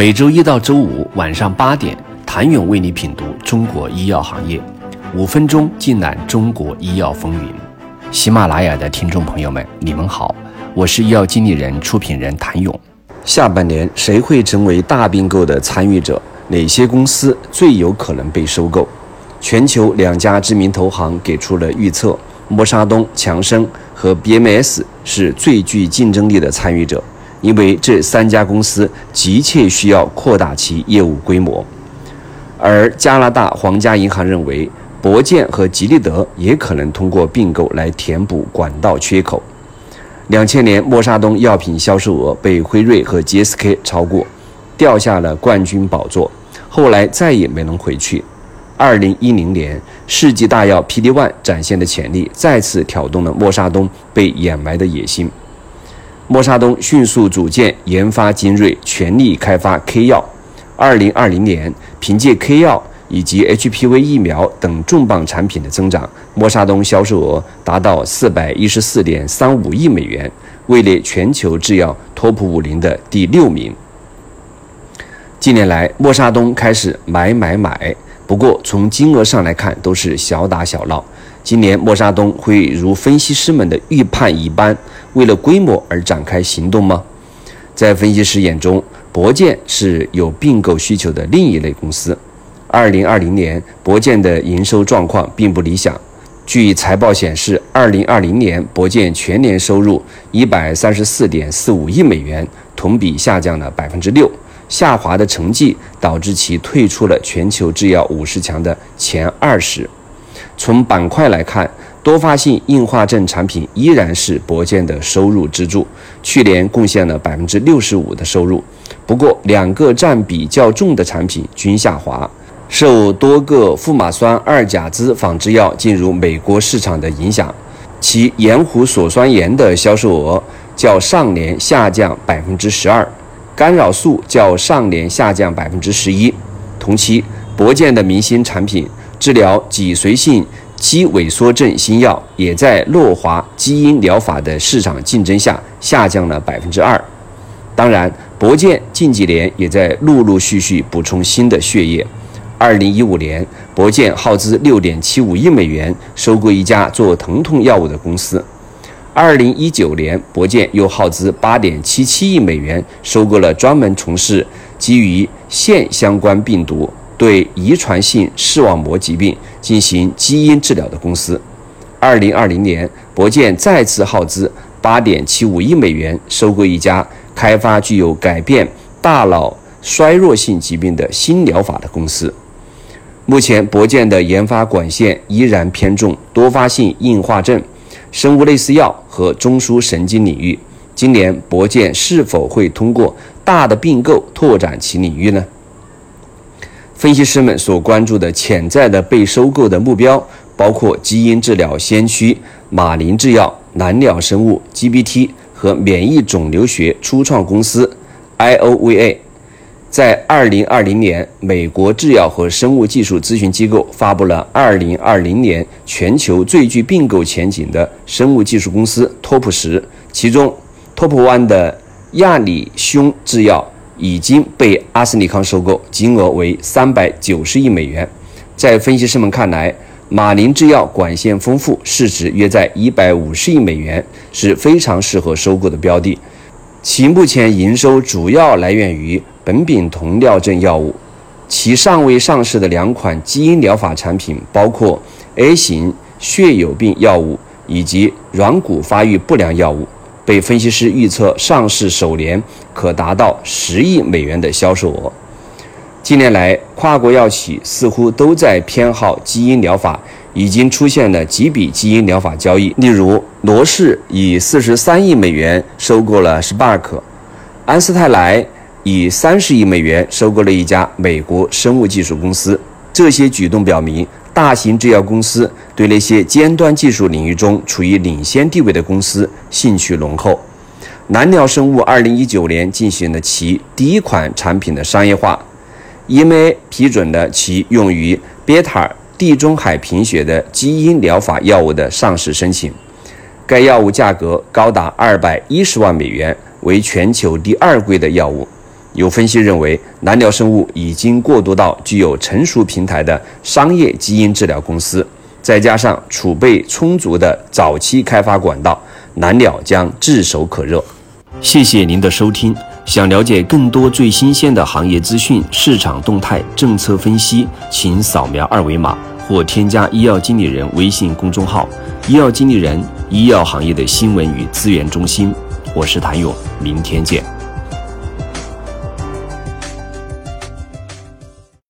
每周一到周五晚上八点，谭勇为你品读中国医药行业，五分钟尽览中国医药风云。喜马拉雅的听众朋友们，你们好，我是医药经理人、出品人谭勇。下半年谁会成为大并购的参与者？哪些公司最有可能被收购？全球两家知名投行给出了预测：默沙东、强生和 BMS 是最具竞争力的参与者。因为这三家公司急切需要扩大其业务规模，而加拿大皇家银行认为，博健和吉利德也可能通过并购来填补管道缺口。两千年，默沙东药品销售额被辉瑞和 GSK 超过，掉下了冠军宝座，后来再也没能回去。二零一零年，世纪大药 PD-1 展现的潜力再次挑动了默沙东被掩埋的野心。默沙东迅速组建研发精锐，全力开发 K 药。二零二零年，凭借 K 药以及 HPV 疫苗等重磅产品的增长，默沙东销售额达到四百一十四点三五亿美元，位列全球制药 TOP 五零的第六名。近年来，默沙东开始买买买，不过从金额上来看，都是小打小闹。今年默沙东会如分析师们的预判一般，为了规模而展开行动吗？在分析师眼中，博健是有并购需求的另一类公司。二零二零年，博健的营收状况并不理想。据财报显示，二零二零年博健全年收入一百三十四点四五亿美元，同比下降了百分之六。下滑的成绩导致其退出了全球制药五十强的前二十。从板块来看，多发性硬化症产品依然是博健的收入支柱，去年贡献了百分之六十五的收入。不过，两个占比较重的产品均下滑，受多个富马酸二甲酯仿制药进入美国市场的影响，其盐湖锁酸盐的销售额较上年下降百分之十二，干扰素较上年下降百分之十一。同期，博健的明星产品。治疗脊髓性肌萎缩症新药也在诺华基因疗法的市场竞争下下降了百分之二。当然，博健近几年也在陆陆续续补充新的血液。二零一五年，博健耗资六点七五亿美元收购一家做疼痛药物的公司。二零一九年，博健又耗资八点七七亿美元收购了专门从事基于腺相关病毒。对遗传性视网膜疾病进行基因治疗的公司，二零二零年，博健再次耗资八点七五亿美元收购一家开发具有改变大脑衰弱性疾病的新疗法的公司。目前，博健的研发管线依然偏重多发性硬化症、生物类似药和中枢神经领域。今年，博健是否会通过大的并购拓展其领域呢？分析师们所关注的潜在的被收购的目标，包括基因治疗先驱马林制药、蓝鸟生物、GBT 和免疫肿瘤学初创公司 IOVA。在2020年，美国制药和生物技术咨询机构发布了2020年全球最具并购前景的生物技术公司 TOP 十，其中 TOP One 的亚里匈制药。已经被阿斯利康收购，金额为三百九十亿美元。在分析师们看来，马林制药管线丰富，市值约在一百五十亿美元，是非常适合收购的标的。其目前营收主要来源于苯丙酮尿症药物，其尚未上市的两款基因疗法产品包括 A 型血友病药物以及软骨发育不良药物。被分析师预测，上市首年可达到十亿美元的销售额。近年来，跨国药企似乎都在偏好基因疗法，已经出现了几笔基因疗法交易。例如，罗氏以四十三亿美元收购了 Spark，安斯泰莱以三十亿美元收购了一家美国生物技术公司。这些举动表明。大型制药公司对那些尖端技术领域中处于领先地位的公司兴趣浓厚。蓝鸟生物2019年进行了其第一款产品的商业化，EMA 批准了其用于贝塔地中海贫血的基因疗法药物的上市申请。该药物价格高达210万美元，为全球第二贵的药物。有分析认为，蓝鸟生物已经过渡到具有成熟平台的商业基因治疗公司，再加上储备充足的早期开发管道，蓝鸟将炙手可热。谢谢您的收听。想了解更多最新鲜的行业资讯、市场动态、政策分析，请扫描二维码或添加医药经理人微信公众号“医药经理人”——医药行业的新闻与资源中心。我是谭勇，明天见。